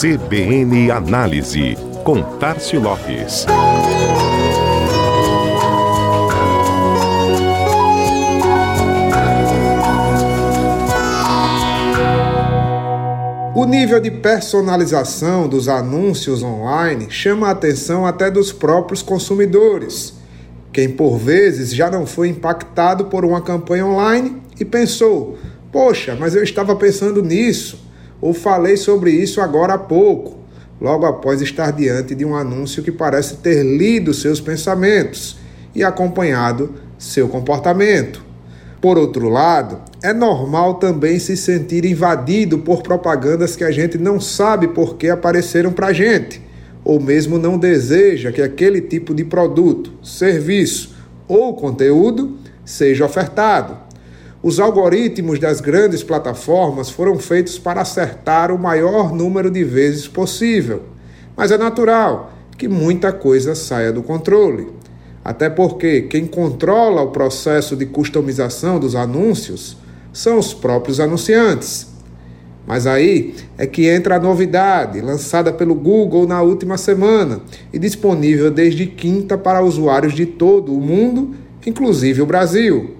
CBN Análise, com Tarcio Lopes. O nível de personalização dos anúncios online chama a atenção até dos próprios consumidores. Quem por vezes já não foi impactado por uma campanha online e pensou: Poxa, mas eu estava pensando nisso, ou falei sobre isso agora há pouco, logo após estar diante de um anúncio que parece ter lido seus pensamentos e acompanhado seu comportamento. Por outro lado, é normal também se sentir invadido por propagandas que a gente não sabe por que apareceram para a gente, ou mesmo não deseja que aquele tipo de produto, serviço ou conteúdo seja ofertado. Os algoritmos das grandes plataformas foram feitos para acertar o maior número de vezes possível, mas é natural que muita coisa saia do controle. Até porque quem controla o processo de customização dos anúncios são os próprios anunciantes. Mas aí é que entra a novidade, lançada pelo Google na última semana e disponível desde quinta para usuários de todo o mundo, inclusive o Brasil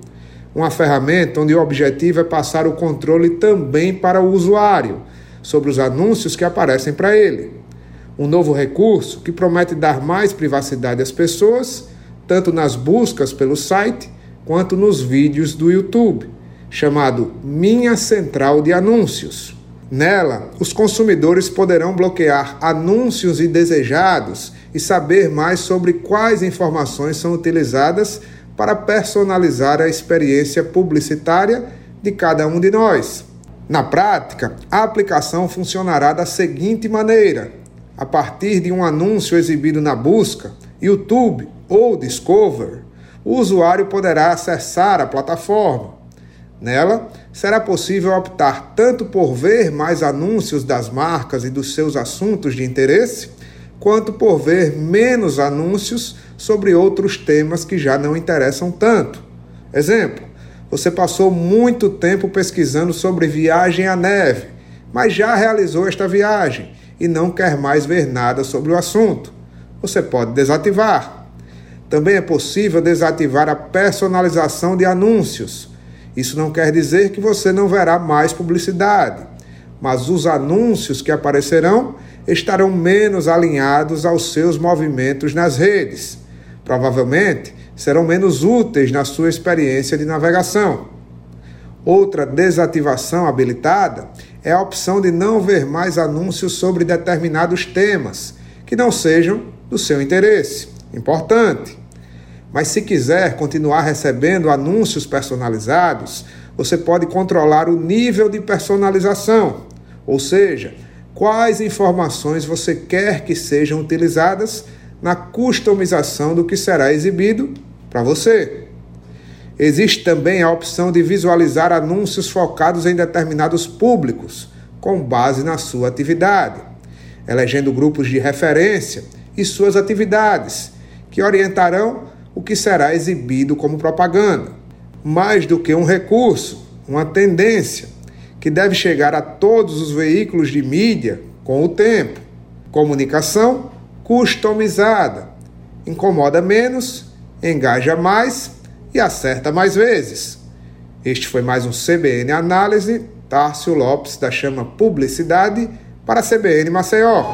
uma ferramenta onde o objetivo é passar o controle também para o usuário sobre os anúncios que aparecem para ele. Um novo recurso que promete dar mais privacidade às pessoas, tanto nas buscas pelo site quanto nos vídeos do YouTube, chamado Minha Central de Anúncios. Nela, os consumidores poderão bloquear anúncios indesejados e saber mais sobre quais informações são utilizadas para personalizar a experiência publicitária de cada um de nós. Na prática, a aplicação funcionará da seguinte maneira: a partir de um anúncio exibido na busca, YouTube ou Discover, o usuário poderá acessar a plataforma. Nela, será possível optar tanto por ver mais anúncios das marcas e dos seus assuntos de interesse, quanto por ver menos anúncios sobre outros temas que já não interessam tanto. Exemplo: você passou muito tempo pesquisando sobre viagem à neve, mas já realizou esta viagem e não quer mais ver nada sobre o assunto. Você pode desativar. Também é possível desativar a personalização de anúncios. Isso não quer dizer que você não verá mais publicidade, mas os anúncios que aparecerão estarão menos alinhados aos seus movimentos nas redes. Provavelmente serão menos úteis na sua experiência de navegação. Outra desativação habilitada é a opção de não ver mais anúncios sobre determinados temas que não sejam do seu interesse. Importante. Mas se quiser continuar recebendo anúncios personalizados, você pode controlar o nível de personalização, ou seja, quais informações você quer que sejam utilizadas na customização do que será exibido para você. Existe também a opção de visualizar anúncios focados em determinados públicos, com base na sua atividade, elegendo grupos de referência e suas atividades, que orientarão o que será exibido como propaganda. Mais do que um recurso, uma tendência que deve chegar a todos os veículos de mídia com o tempo. Comunicação customizada. Incomoda menos, engaja mais e acerta mais vezes. Este foi mais um CBN Análise. Tárcio Lopes da Chama Publicidade para a CBN Maceió.